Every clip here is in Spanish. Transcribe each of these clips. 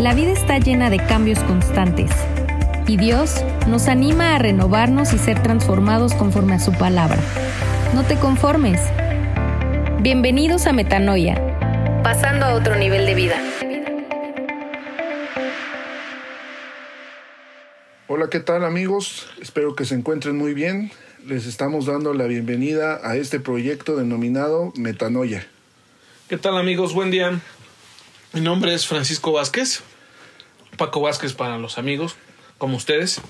La vida está llena de cambios constantes y Dios nos anima a renovarnos y ser transformados conforme a su palabra. No te conformes. Bienvenidos a Metanoia, pasando a otro nivel de vida. Hola, ¿qué tal amigos? Espero que se encuentren muy bien. Les estamos dando la bienvenida a este proyecto denominado Metanoia. ¿Qué tal amigos? Buen día. Mi nombre es Francisco Vázquez. Paco Vázquez para los amigos, como ustedes.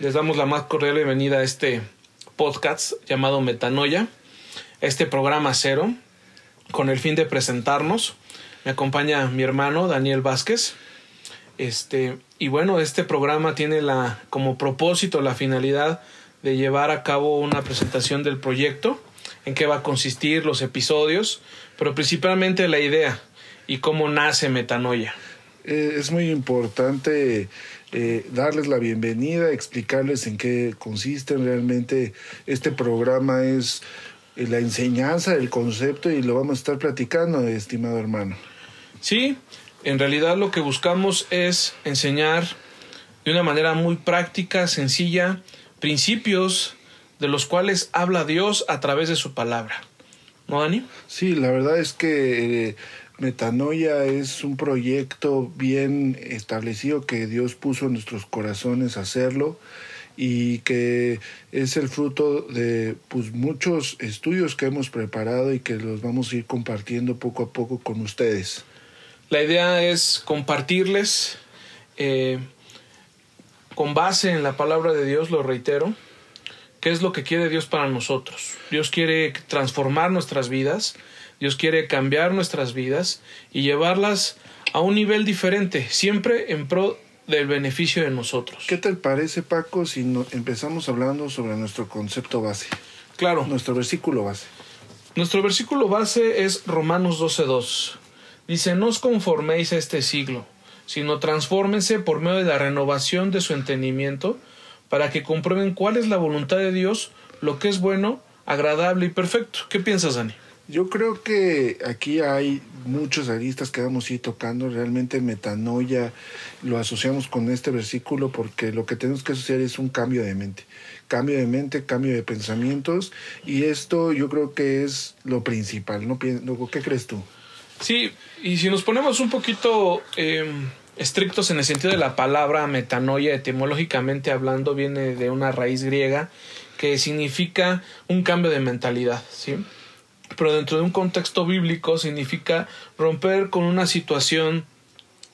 Les damos la más cordial bienvenida a este podcast llamado Metanoia, este programa cero, con el fin de presentarnos. Me acompaña mi hermano Daniel Vázquez. Este, y bueno, este programa tiene la, como propósito, la finalidad de llevar a cabo una presentación del proyecto, en qué va a consistir los episodios, pero principalmente la idea y cómo nace Metanoia. Eh, es muy importante eh, darles la bienvenida, explicarles en qué consiste realmente este programa es eh, la enseñanza del concepto y lo vamos a estar platicando, estimado hermano. Sí, en realidad lo que buscamos es enseñar de una manera muy práctica, sencilla, principios de los cuales habla Dios a través de su palabra. ¿No, Dani? Sí, la verdad es que Metanoia es un proyecto bien establecido que Dios puso en nuestros corazones hacerlo y que es el fruto de pues, muchos estudios que hemos preparado y que los vamos a ir compartiendo poco a poco con ustedes. La idea es compartirles eh, con base en la palabra de Dios, lo reitero, qué es lo que quiere Dios para nosotros. Dios quiere transformar nuestras vidas, Dios quiere cambiar nuestras vidas y llevarlas a un nivel diferente, siempre en pro del beneficio de nosotros. ¿Qué te parece, Paco, si empezamos hablando sobre nuestro concepto base? Claro. Nuestro versículo base. Nuestro versículo base es Romanos 12.2. Dice, no os conforméis a este siglo, sino transfórmense por medio de la renovación de su entendimiento, para que comprueben cuál es la voluntad de Dios, lo que es bueno, agradable y perfecto. ¿Qué piensas, Dani? Yo creo que aquí hay muchos aristas que vamos a ir tocando. Realmente metanoia lo asociamos con este versículo porque lo que tenemos que asociar es un cambio de mente. Cambio de mente, cambio de pensamientos. Y esto yo creo que es lo principal. ¿no? ¿Qué crees tú? Sí, y si nos ponemos un poquito em, estrictos en el sentido de la palabra metanoia, etimológicamente hablando, viene de una raíz griega que significa un cambio de mentalidad. ¿sí? Pero dentro de un contexto bíblico significa romper con una situación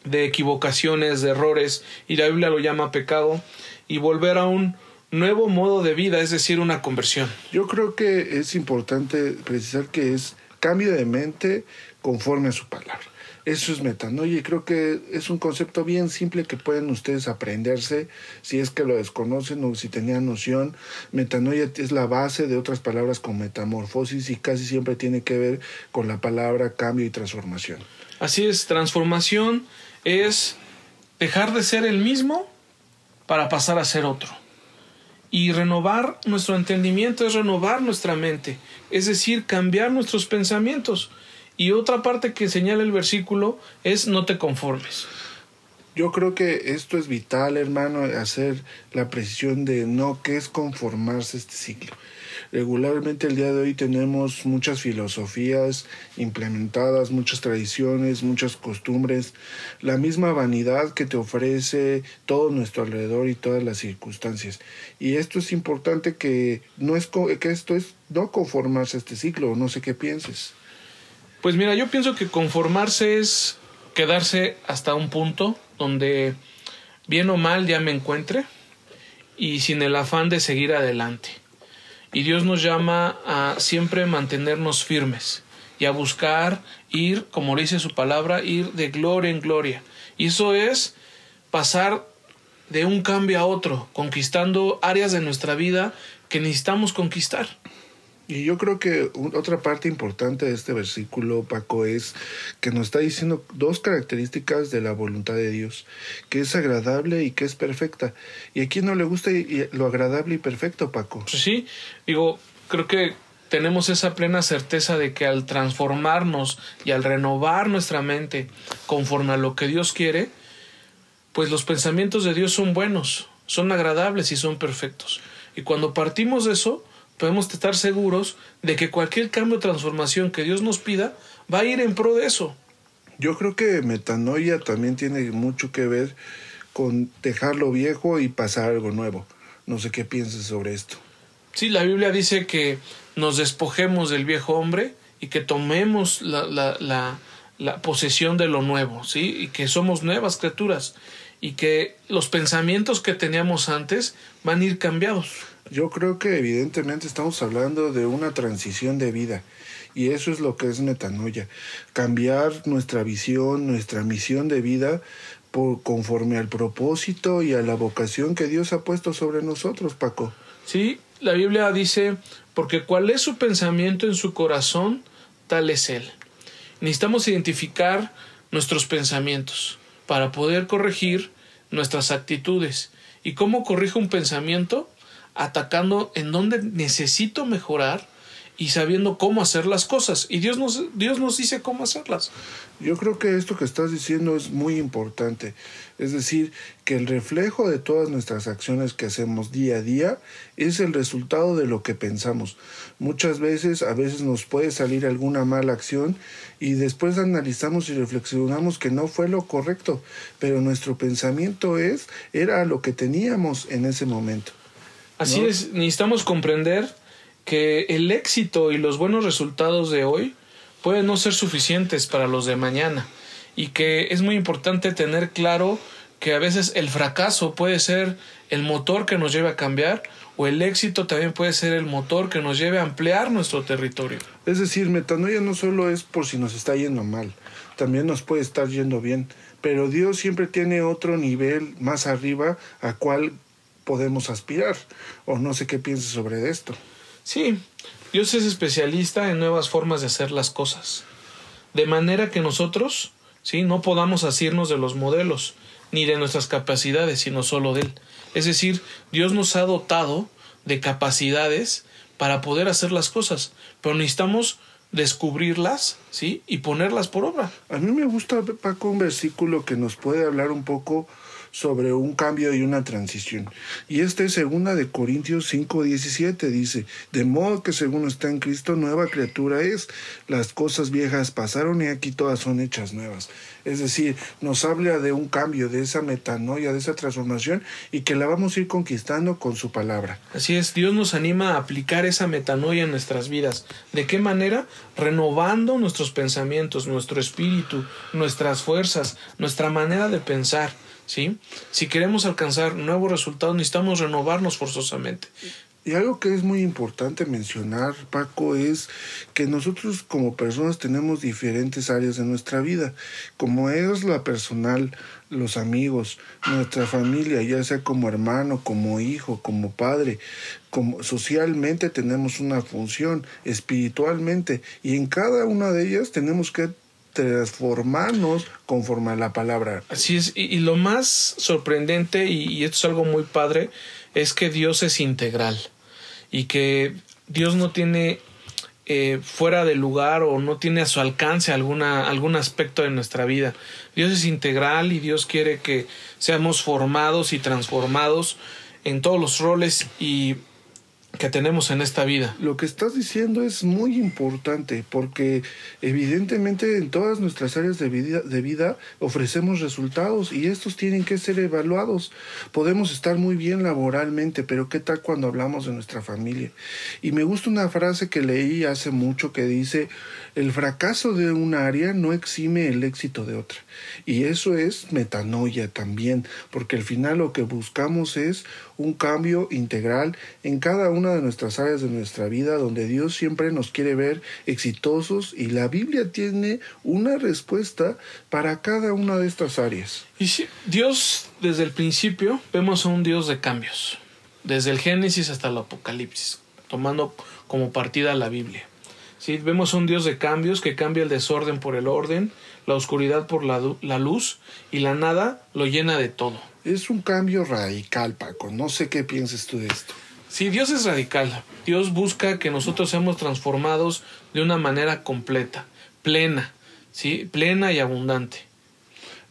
de equivocaciones, de errores, y la Biblia lo llama pecado, y volver a un nuevo modo de vida, es decir, una conversión. Yo creo que es importante precisar que es cambio de mente conforme a su palabra. Eso es metanoia y creo que es un concepto bien simple que pueden ustedes aprenderse si es que lo desconocen o si tenían noción. Metanoia es la base de otras palabras como metamorfosis y casi siempre tiene que ver con la palabra cambio y transformación. Así es, transformación es dejar de ser el mismo para pasar a ser otro. Y renovar nuestro entendimiento es renovar nuestra mente, es decir, cambiar nuestros pensamientos. Y otra parte que señala el versículo es no te conformes. Yo creo que esto es vital, hermano, hacer la precisión de no que es conformarse este ciclo. Regularmente el día de hoy tenemos muchas filosofías implementadas, muchas tradiciones, muchas costumbres, la misma vanidad que te ofrece todo nuestro alrededor y todas las circunstancias. Y esto es importante que no es que esto es no conformarse a este ciclo, no sé qué pienses. Pues mira, yo pienso que conformarse es quedarse hasta un punto donde bien o mal ya me encuentre y sin el afán de seguir adelante. Y Dios nos llama a siempre mantenernos firmes y a buscar ir, como dice su palabra, ir de gloria en gloria. Y eso es pasar de un cambio a otro, conquistando áreas de nuestra vida que necesitamos conquistar. Y yo creo que otra parte importante de este versículo, Paco, es que nos está diciendo dos características de la voluntad de Dios, que es agradable y que es perfecta. ¿Y a quién no le gusta lo agradable y perfecto, Paco? Pues sí, digo, creo que tenemos esa plena certeza de que al transformarnos y al renovar nuestra mente conforme a lo que Dios quiere, pues los pensamientos de Dios son buenos, son agradables y son perfectos. Y cuando partimos de eso, podemos estar seguros de que cualquier cambio o transformación que Dios nos pida va a ir en pro de eso. Yo creo que metanoia también tiene mucho que ver con dejar lo viejo y pasar algo nuevo. No sé qué pienses sobre esto. Sí, la Biblia dice que nos despojemos del viejo hombre y que tomemos la, la, la, la posesión de lo nuevo, ¿sí? Y que somos nuevas criaturas y que los pensamientos que teníamos antes van a ir cambiados. Yo creo que evidentemente estamos hablando de una transición de vida y eso es lo que es metanoia, cambiar nuestra visión, nuestra misión de vida por conforme al propósito y a la vocación que Dios ha puesto sobre nosotros, Paco. Sí, la Biblia dice, porque cuál es su pensamiento en su corazón, tal es él. Necesitamos identificar nuestros pensamientos para poder corregir nuestras actitudes. ¿Y cómo corrijo un pensamiento? Atacando en dónde necesito mejorar y sabiendo cómo hacer las cosas. Y Dios nos, Dios nos dice cómo hacerlas. Yo creo que esto que estás diciendo es muy importante. Es decir, que el reflejo de todas nuestras acciones que hacemos día a día es el resultado de lo que pensamos. Muchas veces, a veces nos puede salir alguna mala acción y después analizamos y reflexionamos que no fue lo correcto, pero nuestro pensamiento es era lo que teníamos en ese momento. Así ¿no? es, necesitamos comprender que el éxito y los buenos resultados de hoy pueden no ser suficientes para los de mañana y que es muy importante tener claro que a veces el fracaso puede ser el motor que nos lleve a cambiar o el éxito también puede ser el motor que nos lleve a ampliar nuestro territorio. Es decir, metanoia no solo es por si nos está yendo mal, también nos puede estar yendo bien, pero Dios siempre tiene otro nivel más arriba a cual podemos aspirar, o no sé qué pienses sobre esto. Sí, Dios es especialista en nuevas formas de hacer las cosas, de manera que nosotros, sí, no podamos asirnos de los modelos ni de nuestras capacidades, sino solo de él. Es decir, Dios nos ha dotado de capacidades para poder hacer las cosas, pero necesitamos descubrirlas, ¿sí? y ponerlas por obra. A mí me gusta, Paco, un versículo que nos puede hablar un poco sobre un cambio y una transición. Y este es segunda de Corintios 5:17 dice, de modo que según está en Cristo nueva criatura es, las cosas viejas pasaron y aquí todas son hechas nuevas. Es decir, nos habla de un cambio, de esa metanoia, de esa transformación y que la vamos a ir conquistando con su palabra. Así es, Dios nos anima a aplicar esa metanoia en nuestras vidas. ¿De qué manera? Renovando nuestros pensamientos, nuestro espíritu, nuestras fuerzas, nuestra manera de pensar. ¿Sí? Si queremos alcanzar nuevos resultados, necesitamos renovarnos forzosamente. Y algo que es muy importante mencionar, Paco, es que nosotros como personas tenemos diferentes áreas de nuestra vida, como es la personal, los amigos, nuestra familia, ya sea como hermano, como hijo, como padre, como socialmente tenemos una función, espiritualmente, y en cada una de ellas tenemos que transformarnos conforme a la palabra. Así es, y, lo más sorprendente, y, y, esto es algo muy padre, es que Dios es integral y que Dios no tiene eh, fuera de lugar o no tiene a su alcance alguna, algún aspecto de nuestra vida. Dios es integral y Dios quiere que seamos formados y transformados en todos los roles y que tenemos en esta vida. Lo que estás diciendo es muy importante porque evidentemente en todas nuestras áreas de vida, de vida, ofrecemos resultados y estos tienen que ser evaluados. Podemos estar muy bien laboralmente, pero ¿qué tal cuando hablamos de nuestra familia? Y me gusta una frase que leí hace mucho que dice, el fracaso de un área no exime el éxito de otra. Y eso es metanoia también, porque al final lo que buscamos es un cambio integral en cada una de nuestras áreas de nuestra vida, donde Dios siempre nos quiere ver exitosos y la Biblia tiene una respuesta para cada una de estas áreas. Y si Dios, desde el principio, vemos a un Dios de cambios, desde el Génesis hasta el Apocalipsis, tomando como partida la Biblia. ¿Sí? Vemos un Dios de cambios que cambia el desorden por el orden, la oscuridad por la, la, luz y la nada lo llena de todo. Es un cambio radical, Paco. No sé qué piensas tú de esto. Sí, Dios es radical. Dios busca que nosotros seamos transformados de una manera completa, plena, ¿sí? plena y abundante.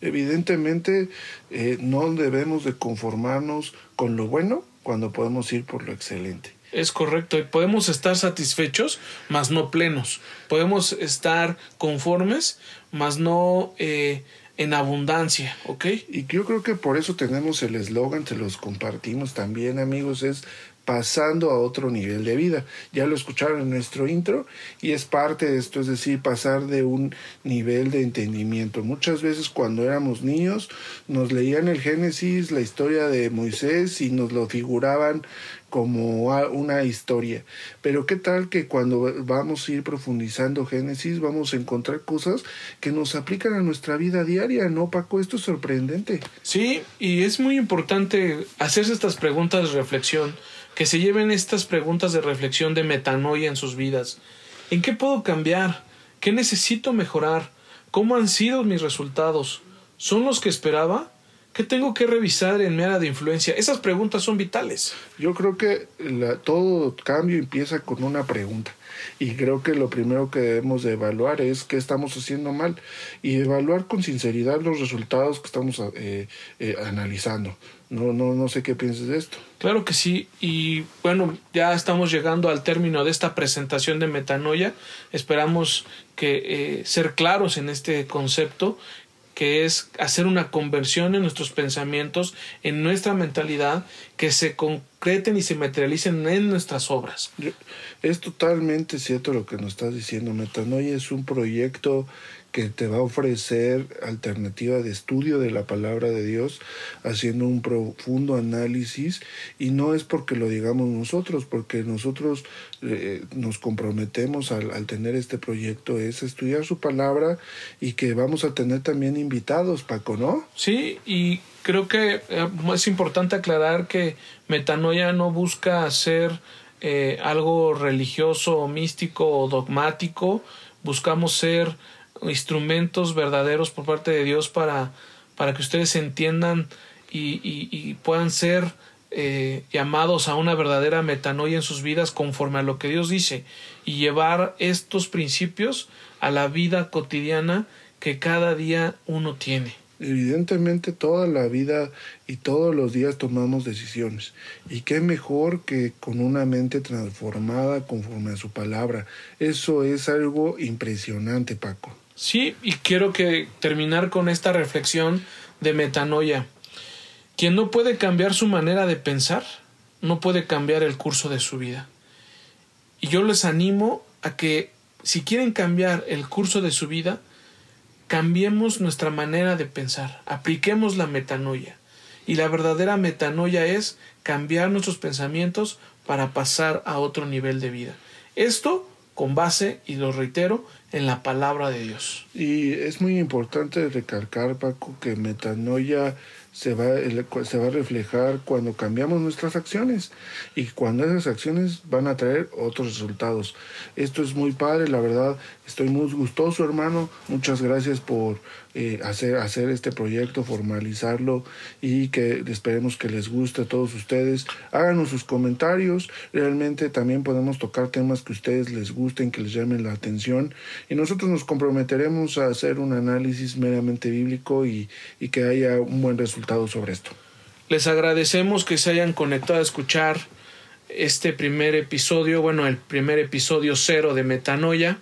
Evidentemente, eh, no debemos de conformarnos con lo bueno cuando podemos ir por lo excelente. Es correcto, y podemos estar satisfechos, mas no plenos. Podemos estar conformes, mas no eh, en abundancia, ¿ok? Y yo creo que por eso tenemos el eslogan, se los compartimos también, amigos, es pasando a otro nivel de vida. Ya lo escucharon en nuestro intro y es parte de esto, es decir, pasar de un nivel de entendimiento. Muchas veces cuando éramos niños nos leían el Génesis, la historia de Moisés y nos lo figuraban como una historia. Pero qué tal que cuando vamos a ir profundizando Génesis vamos a encontrar cosas que nos aplican a nuestra vida diaria, ¿no, Paco? Esto es sorprendente. Sí, y es muy importante hacerse estas preguntas de reflexión que se lleven estas preguntas de reflexión de metanoia en sus vidas. ¿En qué puedo cambiar? ¿Qué necesito mejorar? ¿Cómo han sido mis resultados? ¿Son los que esperaba? ¿Qué tengo que revisar en mi área de influencia? Esas preguntas son vitales. Yo creo que todo cambio empieza con una pregunta. Y creo que lo primero que debemos de evaluar es qué estamos haciendo mal y evaluar con sinceridad los resultados que estamos eh, eh, analizando. No, no, no sé qué pienses de esto. Claro que sí. Y bueno, ya estamos llegando al término de esta presentación de metanoia. Esperamos que eh, ser claros en este concepto que es hacer una conversión en nuestros pensamientos, en nuestra mentalidad, que se concreten y se materialicen en nuestras obras. Es totalmente cierto lo que nos estás diciendo. Metanoia es un proyecto que te va a ofrecer alternativa de estudio de la palabra de Dios, haciendo un profundo análisis, y no es porque lo digamos nosotros, porque nosotros eh, nos comprometemos al, al, tener este proyecto, es estudiar su palabra y que vamos a tener también invitados, Paco, ¿no? Sí, y creo que eh, es importante aclarar que metanoia no busca hacer eh, algo religioso místico o dogmático, buscamos ser instrumentos verdaderos por parte de Dios para, para que ustedes entiendan y, y, puedan ser eh, llamados a una verdadera metanoia en sus vidas conforme a lo que Dios dice y llevar estos principios a la vida cotidiana que cada día uno tiene. Evidentemente toda la vida y todos los días tomamos decisiones. Y qué mejor que con una mente transformada conforme a su palabra. Eso es algo impresionante, Paco. Sí, y quiero que terminar con esta reflexión de metanoia. Quien no puede cambiar su manera de pensar, no puede cambiar el curso de su vida. Y yo les animo a que si quieren cambiar el curso de su vida, cambiemos nuestra manera de pensar, apliquemos la metanoia. Y la verdadera metanoia es cambiar nuestros pensamientos para pasar a otro nivel de vida. Esto con base, y lo reitero, en la palabra de Dios. Y es muy importante recalcar, Paco, que metanoia se va, se va a reflejar cuando cambiamos nuestras acciones y cuando esas acciones van a traer otros resultados. Esto es muy padre, la verdad, estoy muy gustoso, hermano. Muchas gracias por eh, hacer, hacer este proyecto, formalizarlo y que esperemos que les guste a todos ustedes. Háganos sus comentarios, realmente también podemos tocar temas que a ustedes les gusten, que les llamen la atención y nosotros nos comprometeremos a hacer un análisis meramente bíblico y, y que haya un buen resultado sobre esto. Les agradecemos que se hayan conectado a escuchar este primer episodio, bueno, el primer episodio cero de Metanoia.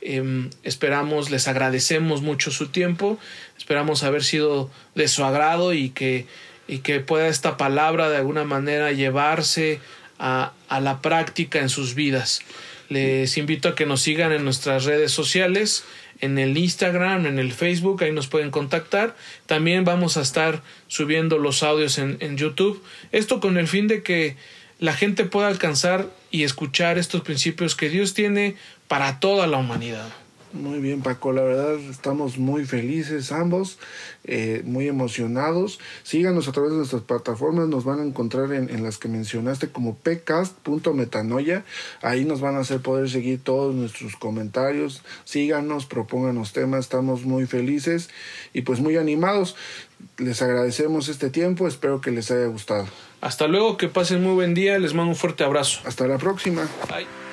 Em, esperamos, les agradecemos mucho su tiempo, esperamos haber sido de su agrado y que, y que pueda esta palabra de alguna manera llevarse a, a la práctica en sus vidas. Les invito a que nos sigan en nuestras redes sociales, en el Instagram, en el Facebook, ahí nos pueden contactar. También vamos a estar subiendo los audios en, en YouTube. Esto con el fin de que la gente pueda alcanzar y escuchar estos principios que Dios tiene para toda la humanidad. Muy bien, Paco, la verdad estamos muy felices ambos, eh, muy emocionados. Síganos a través de nuestras plataformas, nos van a encontrar en, las que mencionaste como pcast.metanoia. Ahí nos van a hacer poder seguir todos nuestros comentarios. Síganos, propónganos temas, estamos muy felices y pues muy animados. Les agradecemos este tiempo, espero que les haya gustado. Hasta luego, que pasen muy buen día, les mando un fuerte abrazo. Hasta la próxima. Bye.